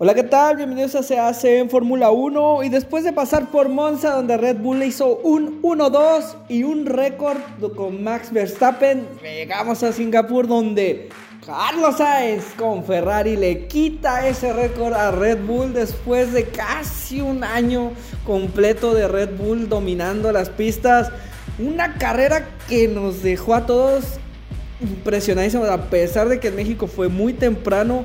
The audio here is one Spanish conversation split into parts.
Hola, ¿qué tal? Bienvenidos a Se hace en Fórmula 1 y después de pasar por Monza donde Red Bull le hizo un 1-2 y un récord con Max Verstappen, llegamos a Singapur donde Carlos Sainz con Ferrari le quita ese récord a Red Bull después de casi un año completo de Red Bull dominando las pistas. Una carrera que nos dejó a todos impresionadísimos a pesar de que en México fue muy temprano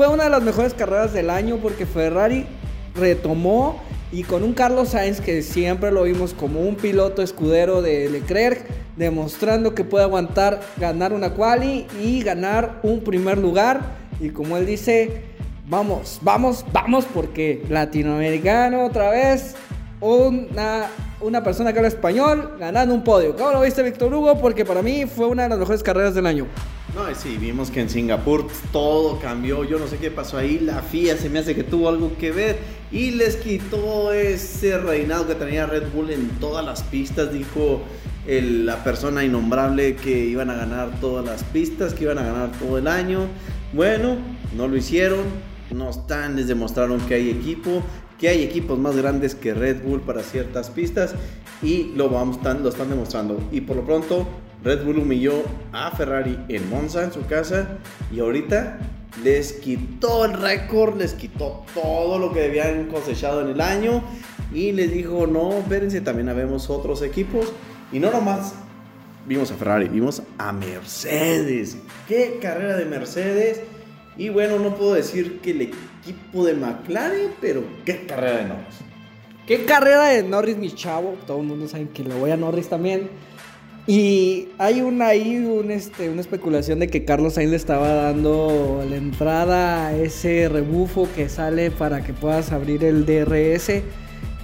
fue una de las mejores carreras del año porque Ferrari retomó y con un Carlos Sainz que siempre lo vimos como un piloto escudero de Leclerc, demostrando que puede aguantar ganar una quali y ganar un primer lugar. Y como él dice, vamos, vamos, vamos, porque latinoamericano otra vez, una, una persona que habla español ganando un podio. ¿Cómo lo viste, Víctor Hugo? Porque para mí fue una de las mejores carreras del año. No, sí, vimos que en Singapur todo cambió, yo no sé qué pasó ahí, la FIA se me hace que tuvo algo que ver y les quitó ese reinado que tenía Red Bull en todas las pistas, dijo la persona innombrable que iban a ganar todas las pistas, que iban a ganar todo el año. Bueno, no lo hicieron, no están, les demostraron que hay equipo, que hay equipos más grandes que Red Bull para ciertas pistas y lo, vamos, lo están demostrando. Y por lo pronto Red Bull humilló a Ferrari en Monza, en su casa, y ahorita les quitó el récord, les quitó todo lo que habían cosechado en el año y les dijo, no, espérense, también habemos otros equipos. Y no nomás vimos a Ferrari, vimos a Mercedes. ¡Qué carrera de Mercedes! Y bueno, no puedo decir que el equipo de McLaren, pero qué carrera de Norris. ¡Qué carrera de Norris, mi chavo! Todo el mundo sabe que le voy a Norris también. Y hay una ahí un, este, una especulación de que Carlos Sainz le estaba dando la entrada a ese rebufo que sale para que puedas abrir el DRS.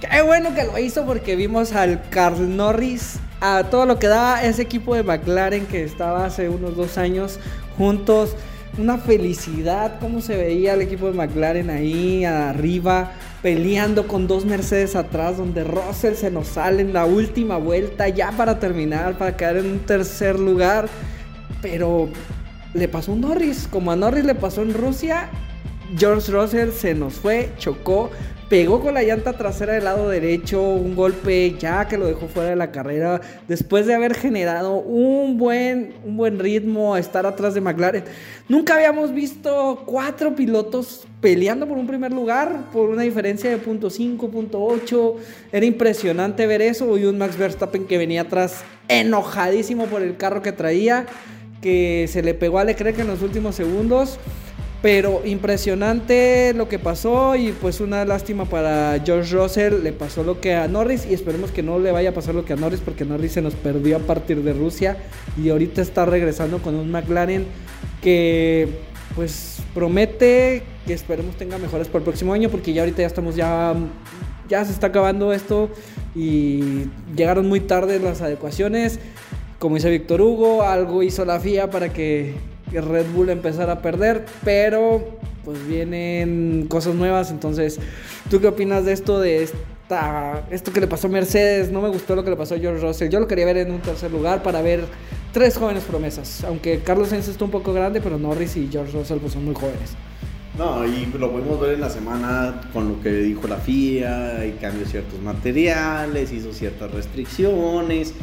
Qué bueno que lo hizo porque vimos al Carl Norris a todo lo que daba ese equipo de McLaren que estaba hace unos dos años juntos una felicidad, cómo se veía el equipo de McLaren ahí arriba, peleando con dos Mercedes atrás, donde Russell se nos sale en la última vuelta, ya para terminar, para quedar en un tercer lugar. Pero le pasó un Norris, como a Norris le pasó en Rusia, George Russell se nos fue, chocó, pegó con la llanta trasera del lado derecho, un golpe ya que lo dejó fuera de la carrera, después de haber generado un buen, un buen ritmo, a estar atrás de McLaren. Nunca habíamos visto cuatro pilotos peleando por un primer lugar, por una diferencia de .5, .8. Era impresionante ver eso y un Max Verstappen que venía atrás enojadísimo por el carro que traía, que se le pegó a Leclerc en los últimos segundos. Pero impresionante lo que pasó y pues una lástima para George Russell. Le pasó lo que a Norris y esperemos que no le vaya a pasar lo que a Norris porque Norris se nos perdió a partir de Rusia y ahorita está regresando con un McLaren que pues promete que esperemos tenga mejores para el próximo año porque ya ahorita ya estamos ya ya se está acabando esto y llegaron muy tarde las adecuaciones. Como dice Víctor Hugo, algo hizo la FIA para que que Red Bull empezara a perder, pero pues vienen cosas nuevas, entonces, ¿tú qué opinas de esto de esta esto que le pasó a Mercedes? No me gustó lo que le pasó a George Russell. Yo lo quería ver en un tercer lugar para ver tres jóvenes promesas, aunque Carlos Sainz está un poco grande, pero Norris y George Russell pues son muy jóvenes. No, y lo podemos ver en la semana con lo que dijo la FIA, y cambió ciertos materiales, hizo ciertas restricciones,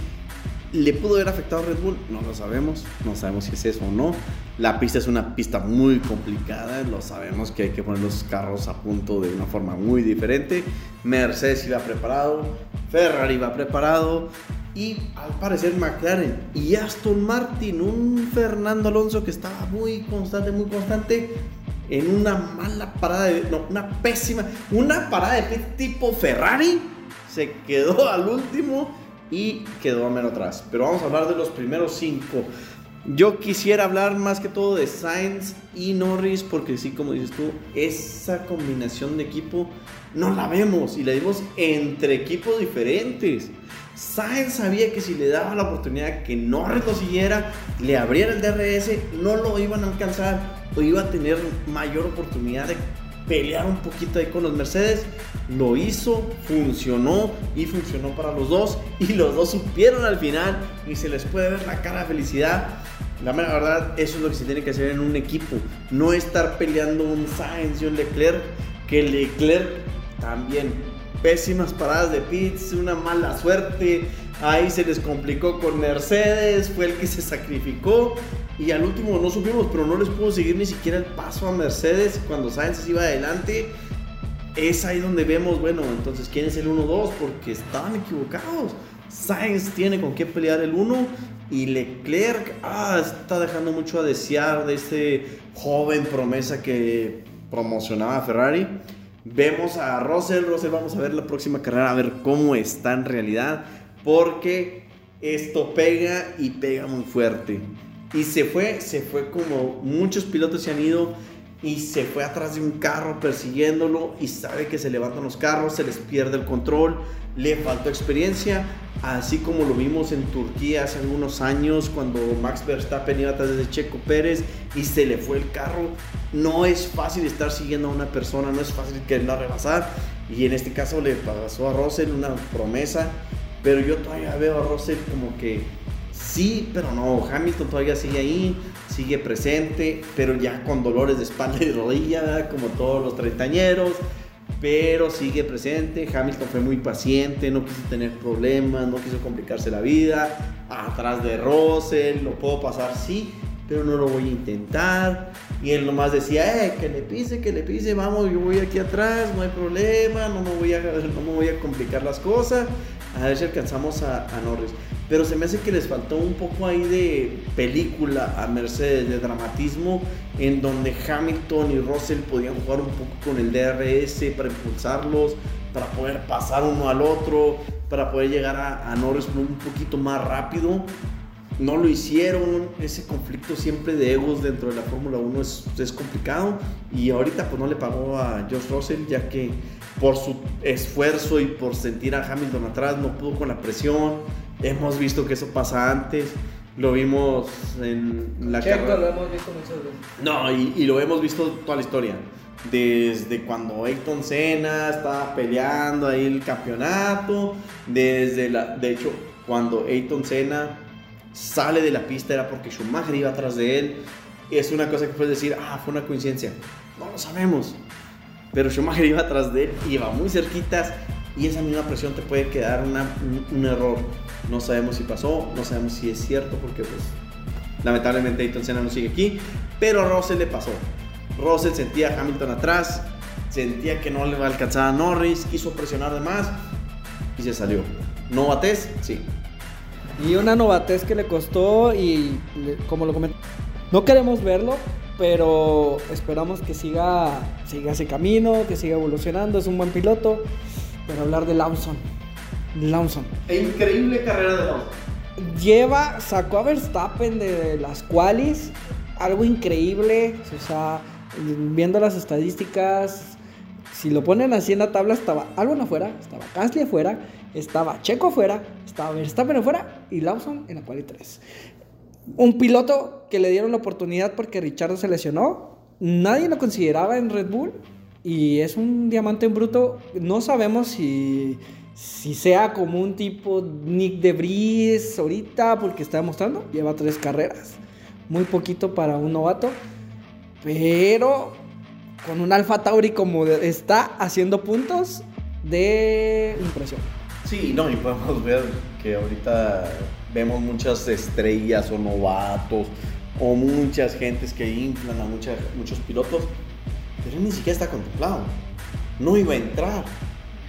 ¿Le pudo haber afectado a Red Bull? No lo sabemos, no sabemos si es eso o no. La pista es una pista muy complicada, lo sabemos que hay que poner los carros a punto de una forma muy diferente. Mercedes iba preparado, Ferrari iba preparado y al parecer McLaren y Aston Martin, un Fernando Alonso que estaba muy constante, muy constante en una mala parada, no, una pésima, una parada de tipo Ferrari, se quedó al último y quedó a menos atrás. Pero vamos a hablar de los primeros cinco. Yo quisiera hablar más que todo de Sainz y Norris porque sí, como dices tú, esa combinación de equipo no la vemos y la vemos entre equipos diferentes. Sainz sabía que si le daba la oportunidad que Norris lo siguiera, le abriera el DRS, no lo iban a alcanzar o iba a tener mayor oportunidad de pelear un poquito ahí con los Mercedes. Lo hizo, funcionó y funcionó para los dos. Y los dos supieron al final y se les puede ver la cara de felicidad. La verdad, eso es lo que se tiene que hacer en un equipo. No estar peleando un Sainz y un Leclerc, que Leclerc también. Pésimas paradas de pits, una mala suerte. Ahí se les complicó con Mercedes, fue el que se sacrificó. Y al último no supimos, pero no les pudo seguir ni siquiera el paso a Mercedes cuando Sainz iba adelante. Es ahí donde vemos, bueno, entonces, ¿quién es el 1-2? Porque estaban equivocados. Sainz tiene con qué pelear el 1 y Leclerc ah, está dejando mucho a desear de este joven promesa que promocionaba Ferrari. Vemos a Russell, Russell vamos a ver la próxima carrera, a ver cómo está en realidad, porque esto pega y pega muy fuerte. Y se fue, se fue como muchos pilotos se han ido y se fue atrás de un carro persiguiéndolo y sabe que se levantan los carros, se les pierde el control, le faltó experiencia, así como lo vimos en Turquía hace algunos años cuando Max Verstappen iba atrás de Checo Pérez y se le fue el carro. No es fácil estar siguiendo a una persona, no es fácil quererla rebasar y en este caso le pasó a Russell una promesa, pero yo todavía veo a Russell como que sí, pero no, Hamilton todavía sigue ahí, sigue presente, pero ya con dolores de espalda y rodilla, como todos los treintañeros pero sigue presente. Hamilton fue muy paciente, no quiso tener problemas, no quiso complicarse la vida. Atrás de Russell, lo puedo pasar, sí, pero no lo voy a intentar. Y él nomás decía, eh, que le pise, que le pise, vamos, yo voy aquí atrás, no hay problema, no me voy a, no me voy a complicar las cosas. A ver si alcanzamos a, a Norris. Pero se me hace que les faltó un poco ahí de película a Mercedes, de dramatismo, en donde Hamilton y Russell podían jugar un poco con el DRS para impulsarlos, para poder pasar uno al otro, para poder llegar a, a Norris un poquito más rápido no lo hicieron, ese conflicto siempre de egos dentro de la Fórmula 1 es, es, complicado y ahorita pues no le pagó a Josh Russell ya que por su esfuerzo y por sentir a Hamilton atrás no pudo con la presión, hemos visto que eso pasa antes, lo vimos en la carrera. lo hemos visto muchas veces. No, y, y, lo hemos visto toda la historia. Desde cuando Ayrton Senna estaba peleando ahí el campeonato, desde la, de hecho, cuando Ayrton Senna sale de la pista era porque Schumacher iba atrás de él. Es una cosa que puedes decir, ah, fue una coincidencia. No lo sabemos. Pero Schumacher iba atrás de él, iba muy cerquitas y esa misma presión te puede quedar una, un, error. No sabemos si pasó, no sabemos si es cierto porque pues lamentablemente Ayrton Senna no sigue aquí, pero a Russell le pasó. Russell sentía a Hamilton atrás, sentía que no le va a alcanzar a Norris, quiso presionar de más y se salió. ¿No bates? Sí. Y una novatez que le costó y como lo comenté, no queremos verlo, pero esperamos que siga, siga ese camino, que siga evolucionando, es un buen piloto. Pero hablar de Lawson. Lawson. Increíble carrera de Lawson. Lleva, sacó a Verstappen de las qualis, algo increíble, o sea, viendo las estadísticas, si lo ponen así en la tabla, estaba Albon afuera, estaba Gasly afuera, estaba Checo afuera, estaba Verstappen afuera y Lawson en la quali 3. Un piloto que le dieron la oportunidad porque Richardo se lesionó, nadie lo consideraba en Red Bull y es un diamante en bruto. No sabemos si, si sea como un tipo Nick de Vries ahorita porque está demostrando, lleva tres carreras, muy poquito para un novato, pero con un Alfa Tauri como está haciendo puntos de impresión. Sí, no, y podemos ver que ahorita vemos muchas estrellas o novatos o muchas gentes que inflan a muchos pilotos, pero ni siquiera está contemplado. No iba a entrar.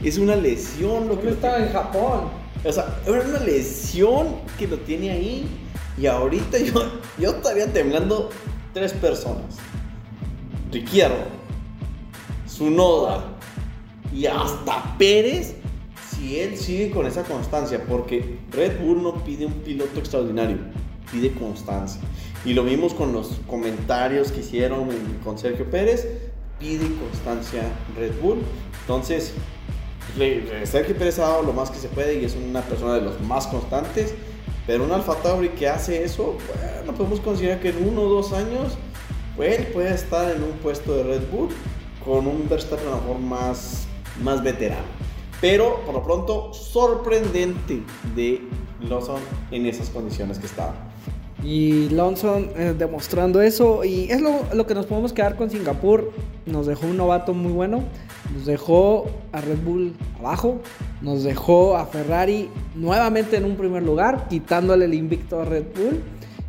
Es una lesión lo que... estaba en Japón. O sea, era una lesión que lo tiene ahí y ahorita yo, yo estaría temblando tres personas. Ricciardo, Sunoda y hasta Pérez si él sigue con esa constancia, porque Red Bull no pide un piloto extraordinario, pide constancia. Y lo vimos con los comentarios que hicieron con Sergio Pérez, pide constancia Red Bull. Entonces, Sergio Pérez ha dado lo más que se puede y es una persona de los más constantes. Pero un Alfa Tauri que hace eso, bueno, podemos considerar que en uno o dos años, pues, él puede estar en un puesto de Red Bull con un Verstappen a lo mejor más, más veterano. Pero por lo pronto, sorprendente de Lawson en esas condiciones que estaba. Y Lawson eh, demostrando eso. Y es lo, lo, que nos podemos quedar con Singapur. Nos dejó un novato muy bueno. Nos dejó a Red Bull abajo. Nos dejó a Ferrari nuevamente en un primer lugar. Quitándole el invicto a Red Bull.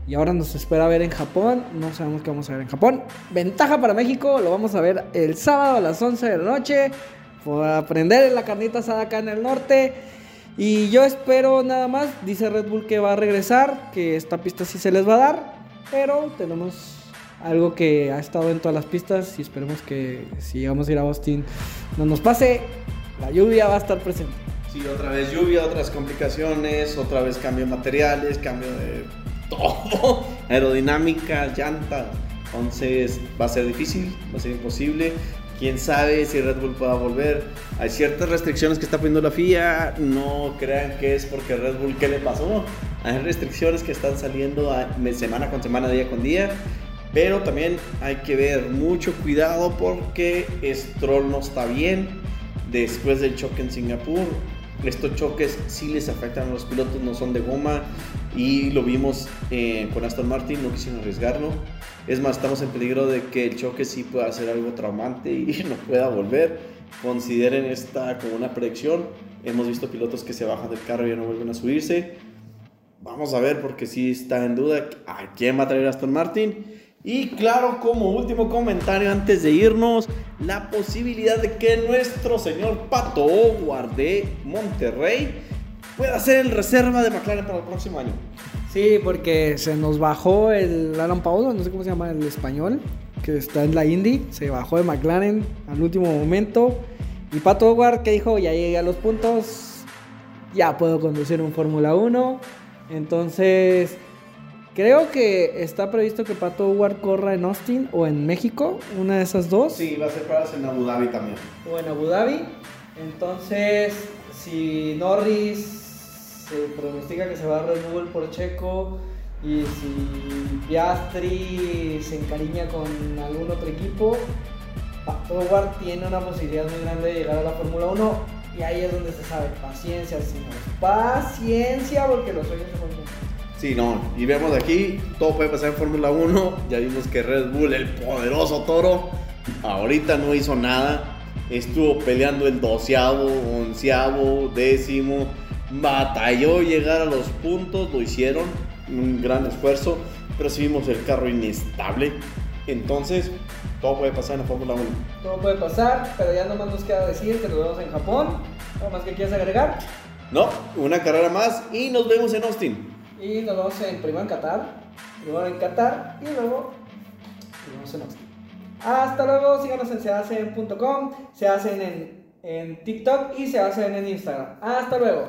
Y ahora nos espera ver en Japón. No sabemos qué vamos a ver en Japón. Ventaja para México. Lo vamos a ver el sábado a las 11 de la noche. Por aprender la carnita asada acá en el norte. Y yo espero nada más, dice Red Bull que va a regresar, que esta pista sí se les va a dar, pero tenemos algo que ha estado en todas las pistas y esperemos que si vamos a ir a Austin no nos pase, la lluvia va a estar presente. Sí, otra vez lluvia, otras complicaciones, otra vez cambio de materiales, cambio de todo, aerodinámica, llanta, entonces va a ser difícil, va a ser imposible, quién sabe si Red Bull pueda volver. Hay ciertas restricciones que está poniendo la FIA. No crean que es porque Red Bull, ¿qué le pasó? Hay restricciones que están saliendo semana con semana, día con día. Pero también hay que ver mucho cuidado porque Stroll no está bien después del choque en Singapur. Estos choques sí les afectan a los pilotos, no son de goma y lo vimos eh, con Aston Martin, no quisieron arriesgarlo. Es más, estamos en peligro de que el choque sí pueda ser algo traumante y no pueda volver. Consideren esta como una predicción. Hemos visto pilotos que se bajan del carro y ya no vuelven a subirse. Vamos a ver porque sí está en duda a quién va a traer Aston Martin. Y claro, como último comentario antes de irnos, la posibilidad de que nuestro señor Pato Howard de Monterrey pueda ser el reserva de McLaren para el próximo año. Sí, porque se nos bajó el Alan Paulo, no sé cómo se llama el español, que está en la Indy, se bajó de McLaren al último momento. Y Pato Howard que dijo, ya llegué a los puntos, ya puedo conducir un Fórmula 1. Entonces, creo que está previsto que Pato Howard corra en Austin o en México, una de esas dos. Sí, va a ser para en Abu Dhabi también. O en Abu Dhabi. Entonces, si Norris se pronostica que se va a Red Bull por Checo y si Piastri se encariña con algún otro equipo, Howard tiene una posibilidad muy grande de llegar a la Fórmula 1 y ahí es donde se sabe, paciencia, señores, paciencia porque los sueños se cumplen. Sí, no, y vemos aquí, todo puede pasar en Fórmula 1, ya vimos que Red Bull, el poderoso toro, ahorita no hizo nada, estuvo peleando el doceavo, onceavo, décimo, batalló llegar a los puntos, lo hicieron, un gran esfuerzo, pero si vimos el carro inestable. Entonces, todo puede pasar en la Fórmula 1. Todo puede pasar, pero ya nomás nos queda decir que nos vemos en Japón. ¿Algo más que quieras agregar? No, una carrera más y nos vemos en Austin. Y nos vemos en, primero en Qatar, primero en Qatar y luego nos vemos en Austin. Hasta luego, síganos en sehacen.com, se hacen en, en TikTok y se hacen en Instagram. Hasta luego.